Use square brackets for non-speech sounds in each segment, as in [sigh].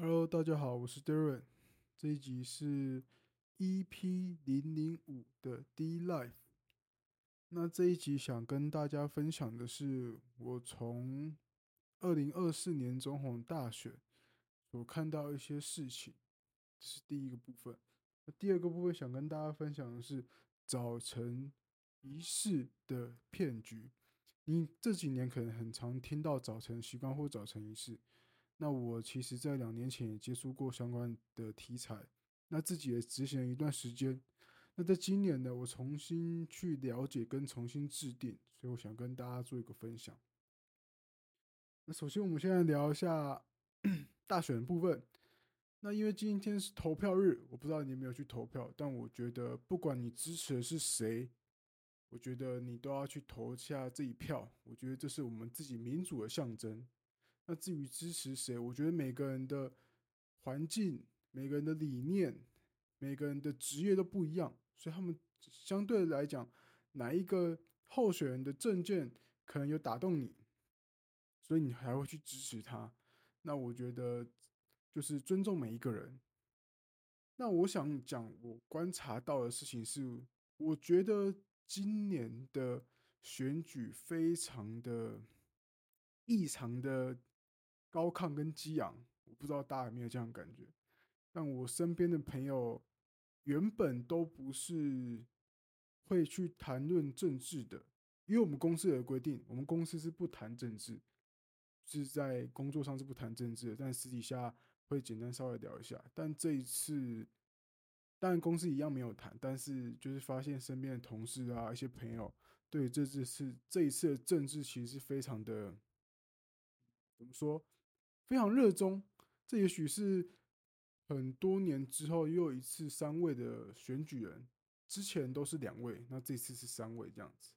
Hello，大家好，我是 Darren。这一集是 EP 零零五的 D Life。那这一集想跟大家分享的是，我从二零二四年总统大选所看到一些事情，这是第一个部分。那第二个部分想跟大家分享的是早晨仪式的骗局。你这几年可能很常听到早晨习惯或早晨仪式。那我其实，在两年前也接触过相关的题材，那自己也执行了一段时间。那在今年呢，我重新去了解跟重新制定，所以我想跟大家做一个分享。那首先，我们现在聊一下 [coughs] 大选的部分。那因为今天是投票日，我不知道你有没有去投票，但我觉得不管你支持的是谁，我觉得你都要去投下这一票。我觉得这是我们自己民主的象征。那至于支持谁，我觉得每个人的环境、每个人的理念、每个人的职业都不一样，所以他们相对来讲，哪一个候选人的政见可能有打动你，所以你还会去支持他。那我觉得就是尊重每一个人。那我想讲，我观察到的事情是，我觉得今年的选举非常的异常的。高亢跟激昂，我不知道大家有没有这样感觉。但我身边的朋友原本都不是会去谈论政治的，因为我们公司有规定，我们公司是不谈政治，是在工作上是不谈政治的，但私底下会简单稍微聊一下。但这一次，当然公司一样没有谈，但是就是发现身边的同事啊，一些朋友对这次是这一次的政治其实是非常的，怎么说？非常热衷，这也许是很多年之后又一次三位的选举人，之前都是两位，那这次是三位这样子。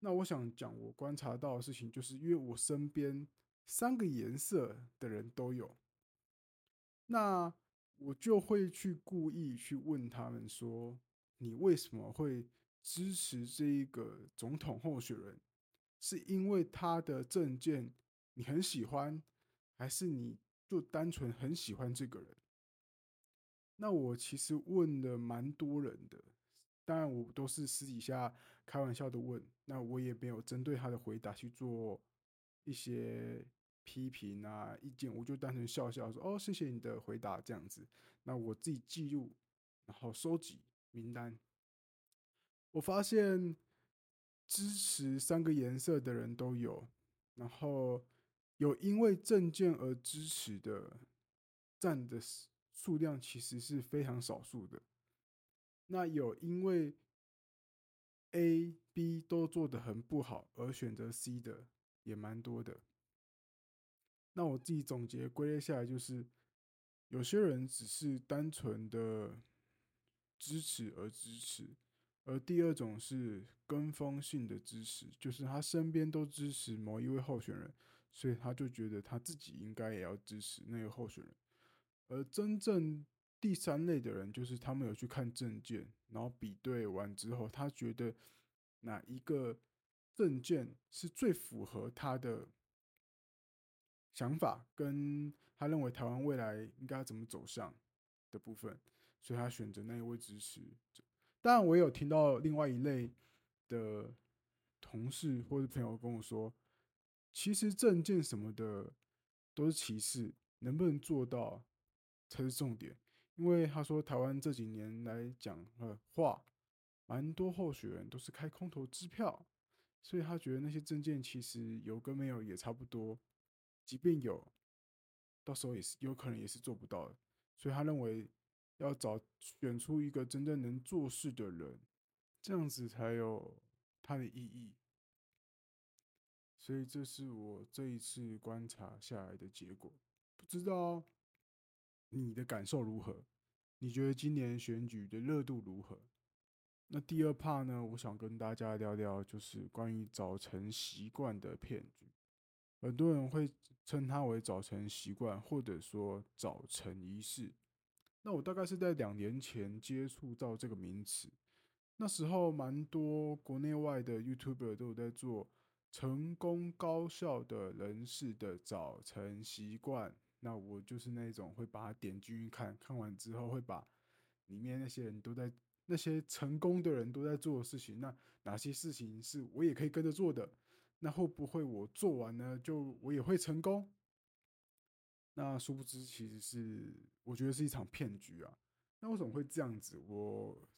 那我想讲我观察到的事情，就是因为我身边三个颜色的人都有，那我就会去故意去问他们说：“你为什么会支持这一个总统候选人？是因为他的政见你很喜欢？”还是你就单纯很喜欢这个人？那我其实问了蛮多人的，当然我都是私底下开玩笑的问，那我也没有针对他的回答去做一些批评啊意见，我就单纯笑笑说：“哦，谢谢你的回答。”这样子，那我自己记录，然后收集名单。我发现支持三个颜色的人都有，然后。有因为政见而支持的占的数量其实是非常少数的。那有因为 A、B 都做得很不好而选择 C 的也蛮多的。那我自己总结归类下来就是，有些人只是单纯的支持而支持，而第二种是跟风性的支持，就是他身边都支持某一位候选人。所以他就觉得他自己应该也要支持那个候选人，而真正第三类的人，就是他们有去看证件，然后比对完之后，他觉得哪一个证件是最符合他的想法，跟他认为台湾未来应该怎么走向的部分，所以他选择那一位支持者。当然，我也有听到另外一类的同事或者朋友跟我说。其实证件什么的都是其次，能不能做到才是重点。因为他说台湾这几年来讲的话，蛮多候选人都是开空头支票，所以他觉得那些证件其实有跟没有也差不多。即便有，到时候也是有可能也是做不到的。所以他认为要找选出一个真正能做事的人，这样子才有它的意义。所以这是我这一次观察下来的结果，不知道你的感受如何？你觉得今年选举的热度如何？那第二 part 呢？我想跟大家聊聊，就是关于早晨习惯的骗局。很多人会称它为早晨习惯，或者说早晨仪式。那我大概是在两年前接触到这个名词，那时候蛮多国内外的 YouTuber 都有在做。成功高效的人士的早晨习惯，那我就是那种会把它点进去看，看完之后会把里面那些人都在那些成功的人都在做的事情，那哪些事情是我也可以跟着做的？那会不会我做完呢，就我也会成功？那殊不知，其实是我觉得是一场骗局啊。那为什么会这样子？我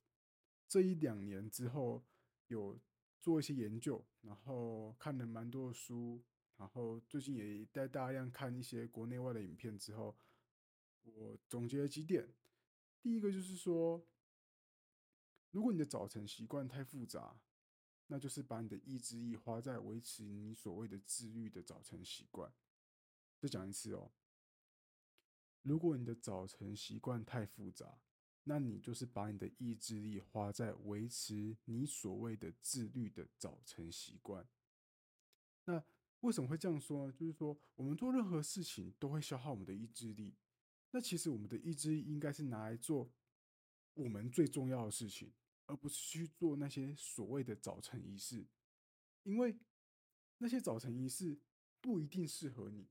这一两年之后有做一些研究，然后看了蛮多的书。然后最近也在大量看一些国内外的影片之后，我总结了几点。第一个就是说，如果你的早晨习惯太复杂，那就是把你的意志力花在维持你所谓的自律的早晨习惯。再讲一次哦，如果你的早晨习惯太复杂，那你就是把你的意志力花在维持你所谓的自律的早晨习惯。那为什么会这样说呢？就是说，我们做任何事情都会消耗我们的意志力。那其实我们的意志力应该是拿来做我们最重要的事情，而不是去做那些所谓的早晨仪式。因为那些早晨仪式不一定适合你。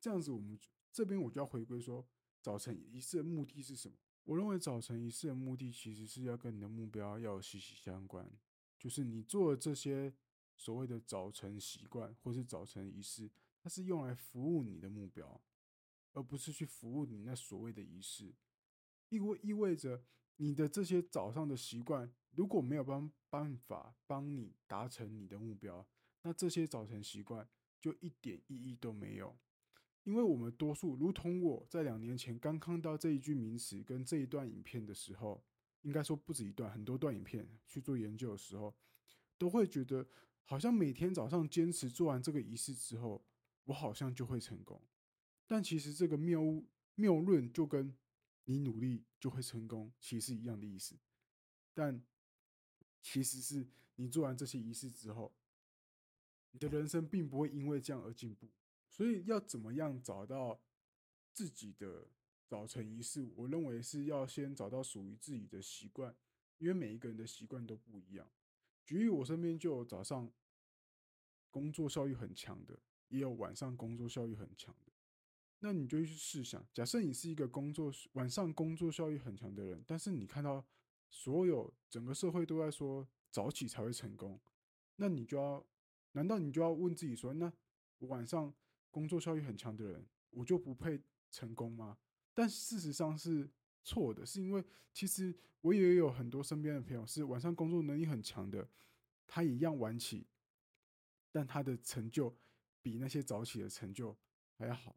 这样子，我们这边我就要回归说，早晨仪式的目的是什么？我认为早晨仪式的目的其实是要跟你的目标要息息相关，就是你做的这些。所谓的早晨习惯或是早晨仪式，它是用来服务你的目标，而不是去服务你那所谓的仪式。意味意味着你的这些早上的习惯，如果没有办办法帮你达成你的目标，那这些早晨习惯就一点意义都没有。因为我们多数，如同我在两年前刚看到这一句名词跟这一段影片的时候，应该说不止一段，很多段影片去做研究的时候，都会觉得。好像每天早上坚持做完这个仪式之后，我好像就会成功。但其实这个谬谬论就跟你努力就会成功其实一样的意思。但其实是你做完这些仪式之后，你的人生并不会因为这样而进步。所以要怎么样找到自己的早晨仪式？我认为是要先找到属于自己的习惯，因为每一个人的习惯都不一样。举例，我身边就有早上工作效率很强的，也有晚上工作效率很强的。那你就去试想，假设你是一个工作晚上工作效率很强的人，但是你看到所有整个社会都在说早起才会成功，那你就要，难道你就要问自己说，那我晚上工作效率很强的人，我就不配成功吗？但事实上是。错的，是因为其实我也有很多身边的朋友是晚上工作能力很强的，他一样晚起，但他的成就比那些早起的成就还要好。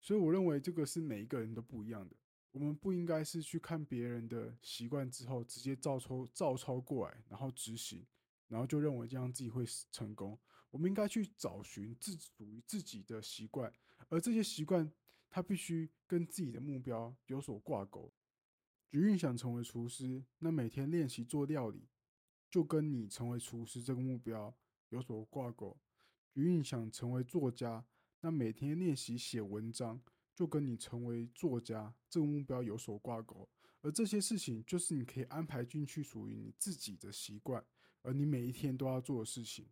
所以我认为这个是每一个人都不一样的。我们不应该是去看别人的习惯之后直接照抄照抄过来，然后执行，然后就认为这样自己会成功。我们应该去找寻自属于自己的习惯，而这些习惯。它必须跟自己的目标有所挂钩。举例想成为厨师，那每天练习做料理，就跟你成为厨师这个目标有所挂钩。举例想成为作家，那每天练习写文章，就跟你成为作家这个目标有所挂钩。而这些事情，就是你可以安排进去属于你自己的习惯，而你每一天都要做的事情。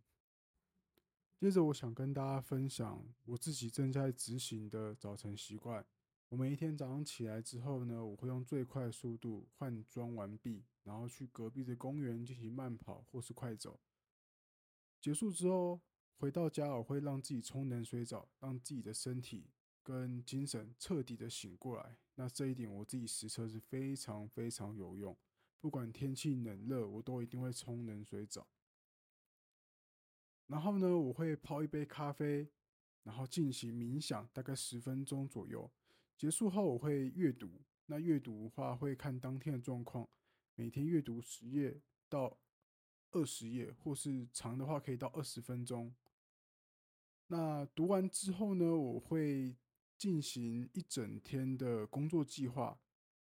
接着，我想跟大家分享我自己正在执行的早晨习惯。我每一天早上起来之后呢，我会用最快速度换装完毕，然后去隔壁的公园进行慢跑或是快走。结束之后回到家，我会让自己冲冷水澡，让自己的身体跟精神彻底的醒过来。那这一点我自己实测是非常非常有用，不管天气冷热，我都一定会冲冷水澡。然后呢，我会泡一杯咖啡，然后进行冥想，大概十分钟左右。结束后，我会阅读。那阅读的话，会看当天的状况，每天阅读十页到二十页，或是长的话可以到二十分钟。那读完之后呢，我会进行一整天的工作计划。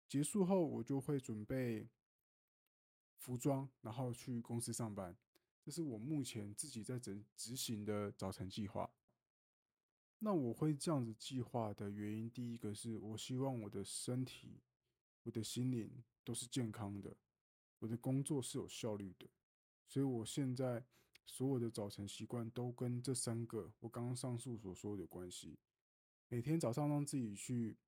结束后，我就会准备服装，然后去公司上班。这是我目前自己在执执行的早晨计划。那我会这样子计划的原因，第一个是我希望我的身体、我的心灵都是健康的，我的工作是有效率的。所以我现在所有的早晨习惯都跟这三个我刚刚上述所说的有关系。每天早上让自己去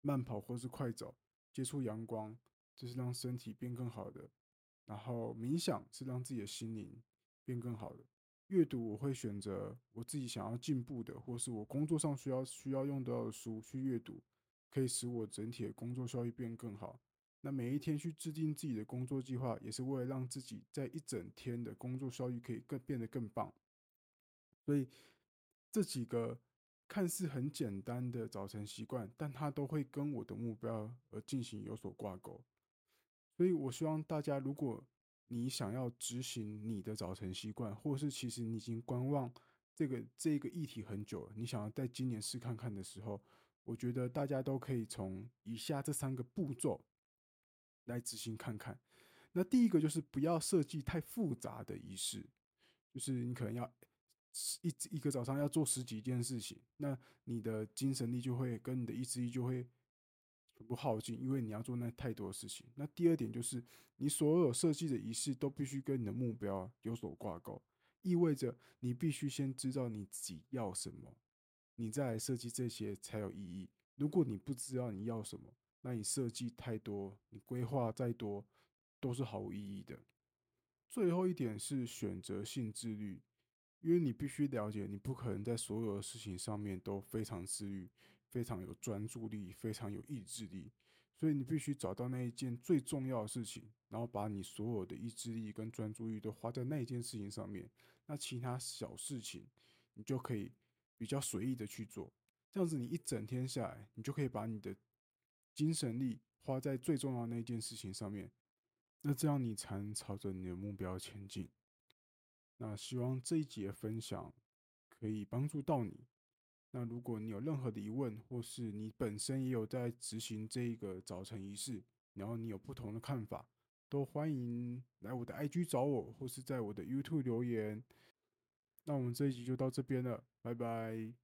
慢跑或是快走，接触阳光，这是让身体变更好的。然后冥想是让自己的心灵变更好的。阅读我会选择我自己想要进步的，或是我工作上需要需要用到的书去阅读，可以使我整体的工作效率变更好。那每一天去制定自己的工作计划，也是为了让自己在一整天的工作效率可以更变得更棒。所以这几个看似很简单的早晨习惯，但它都会跟我的目标而进行有所挂钩。所以我希望大家，如果你想要执行你的早晨习惯，或是其实你已经观望这个这个议题很久了，你想要在今年试看看的时候，我觉得大家都可以从以下这三个步骤。来执行看看。那第一个就是不要设计太复杂的仪式，就是你可能要一一个早上要做十几件事情，那你的精神力就会跟你的意志力就会全部耗尽，因为你要做那太多的事情。那第二点就是你所有设计的仪式都必须跟你的目标有所挂钩，意味着你必须先知道你自己要什么，你再来设计这些才有意义。如果你不知道你要什么，那你设计太多，你规划再多，都是毫无意义的。最后一点是选择性自律，因为你必须了解，你不可能在所有的事情上面都非常自律，非常有专注力，非常有意志力。所以你必须找到那一件最重要的事情，然后把你所有的意志力跟专注力都花在那一件事情上面。那其他小事情，你就可以比较随意的去做。这样子，你一整天下来，你就可以把你的精神力花在最重要的那件事情上面，那这样你才能朝着你的目标前进。那希望这一集的分享可以帮助到你。那如果你有任何的疑问，或是你本身也有在执行这一个早晨仪式，然后你有不同的看法，都欢迎来我的 IG 找我，或是在我的 YouTube 留言。那我们这一集就到这边了，拜拜。